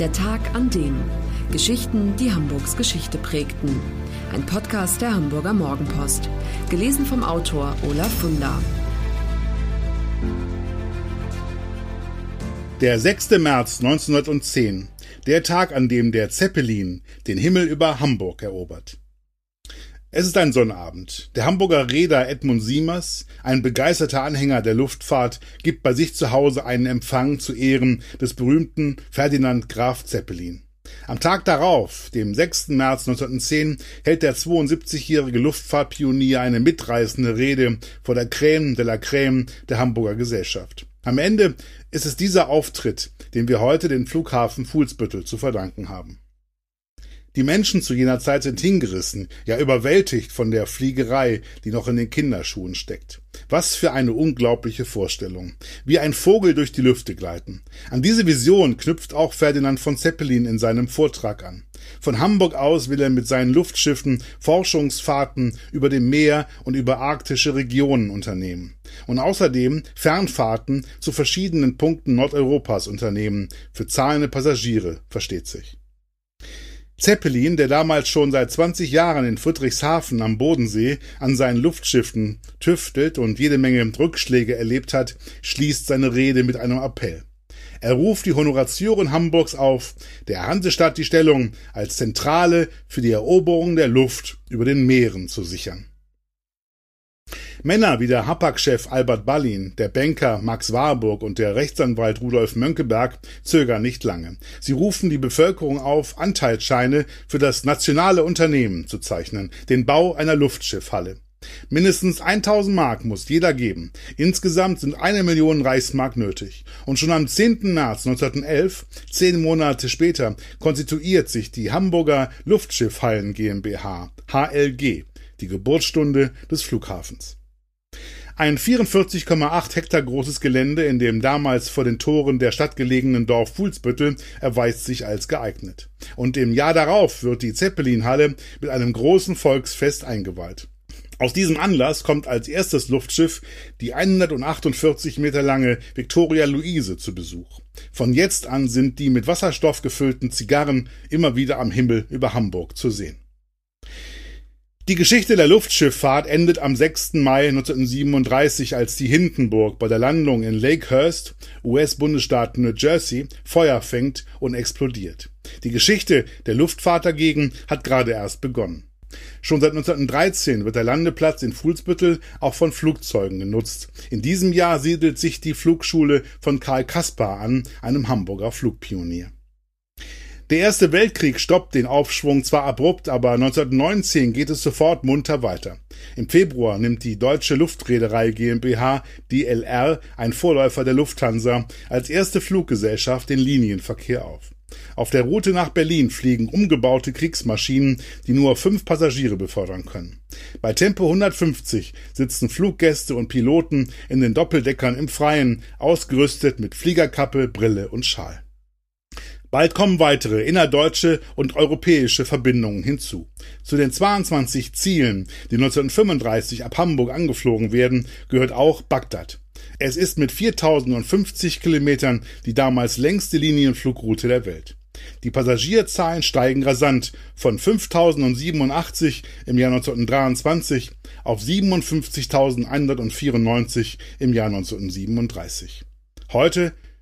Der Tag an dem. Geschichten, die Hamburgs Geschichte prägten. Ein Podcast der Hamburger Morgenpost. Gelesen vom Autor Olaf Funder. Der 6. März 1910. Der Tag, an dem der Zeppelin den Himmel über Hamburg erobert. Es ist ein Sonnabend. Der Hamburger Reeder Edmund Siemers, ein begeisterter Anhänger der Luftfahrt, gibt bei sich zu Hause einen Empfang zu Ehren des berühmten Ferdinand Graf Zeppelin. Am Tag darauf, dem 6. März 1910, hält der 72-jährige Luftfahrtpionier eine mitreißende Rede vor der Crème de la Crème der Hamburger Gesellschaft. Am Ende ist es dieser Auftritt, den wir heute den Flughafen Fuhlsbüttel zu verdanken haben. Die Menschen zu jener Zeit sind hingerissen, ja überwältigt von der Fliegerei, die noch in den Kinderschuhen steckt. Was für eine unglaubliche Vorstellung. Wie ein Vogel durch die Lüfte gleiten. An diese Vision knüpft auch Ferdinand von Zeppelin in seinem Vortrag an. Von Hamburg aus will er mit seinen Luftschiffen Forschungsfahrten über dem Meer und über arktische Regionen unternehmen. Und außerdem Fernfahrten zu verschiedenen Punkten Nordeuropas unternehmen. Für zahlende Passagiere, versteht sich. Zeppelin, der damals schon seit 20 Jahren in Friedrichshafen am Bodensee an seinen Luftschiffen tüftelt und jede Menge Rückschläge erlebt hat, schließt seine Rede mit einem Appell. Er ruft die Honoratioren Hamburgs auf, der Hansestadt die Stellung als Zentrale für die Eroberung der Luft über den Meeren zu sichern. Männer wie der Hapag-Chef Albert Ballin, der Banker Max Warburg und der Rechtsanwalt Rudolf Mönckeberg zögern nicht lange. Sie rufen die Bevölkerung auf, Anteilsscheine für das nationale Unternehmen zu zeichnen, den Bau einer Luftschiffhalle. Mindestens 1000 Mark muss jeder geben. Insgesamt sind eine Million Reichsmark nötig. Und schon am 10. März 1911, zehn Monate später, konstituiert sich die Hamburger Luftschiffhallen GmbH, HLG, die Geburtsstunde des Flughafens. Ein 44,8 Hektar großes Gelände in dem damals vor den Toren der Stadt gelegenen Dorf Fuhlsbüttel erweist sich als geeignet. Und im Jahr darauf wird die Zeppelinhalle mit einem großen Volksfest eingeweiht. Aus diesem Anlass kommt als erstes Luftschiff die 148 Meter lange Victoria Luise zu Besuch. Von jetzt an sind die mit Wasserstoff gefüllten Zigarren immer wieder am Himmel über Hamburg zu sehen. Die Geschichte der Luftschifffahrt endet am 6. Mai 1937, als die Hindenburg bei der Landung in Lakehurst, US-Bundesstaat New Jersey, Feuer fängt und explodiert. Die Geschichte der Luftfahrt dagegen hat gerade erst begonnen. Schon seit 1913 wird der Landeplatz in Fuhlsbüttel auch von Flugzeugen genutzt. In diesem Jahr siedelt sich die Flugschule von Karl Kaspar an, einem Hamburger Flugpionier. Der Erste Weltkrieg stoppt den Aufschwung zwar abrupt, aber 1919 geht es sofort munter weiter. Im Februar nimmt die Deutsche Luftreederei GmbH, DLR, ein Vorläufer der Lufthansa, als erste Fluggesellschaft den Linienverkehr auf. Auf der Route nach Berlin fliegen umgebaute Kriegsmaschinen, die nur fünf Passagiere befördern können. Bei Tempo 150 sitzen Fluggäste und Piloten in den Doppeldeckern im Freien, ausgerüstet mit Fliegerkappe, Brille und Schal. Bald kommen weitere innerdeutsche und europäische Verbindungen hinzu. Zu den 22 Zielen, die 1935 ab Hamburg angeflogen werden, gehört auch Bagdad. Es ist mit 4050 Kilometern die damals längste Linienflugroute der Welt. Die Passagierzahlen steigen rasant von 5087 im Jahr 1923 auf 57.194 im Jahr 1937. Heute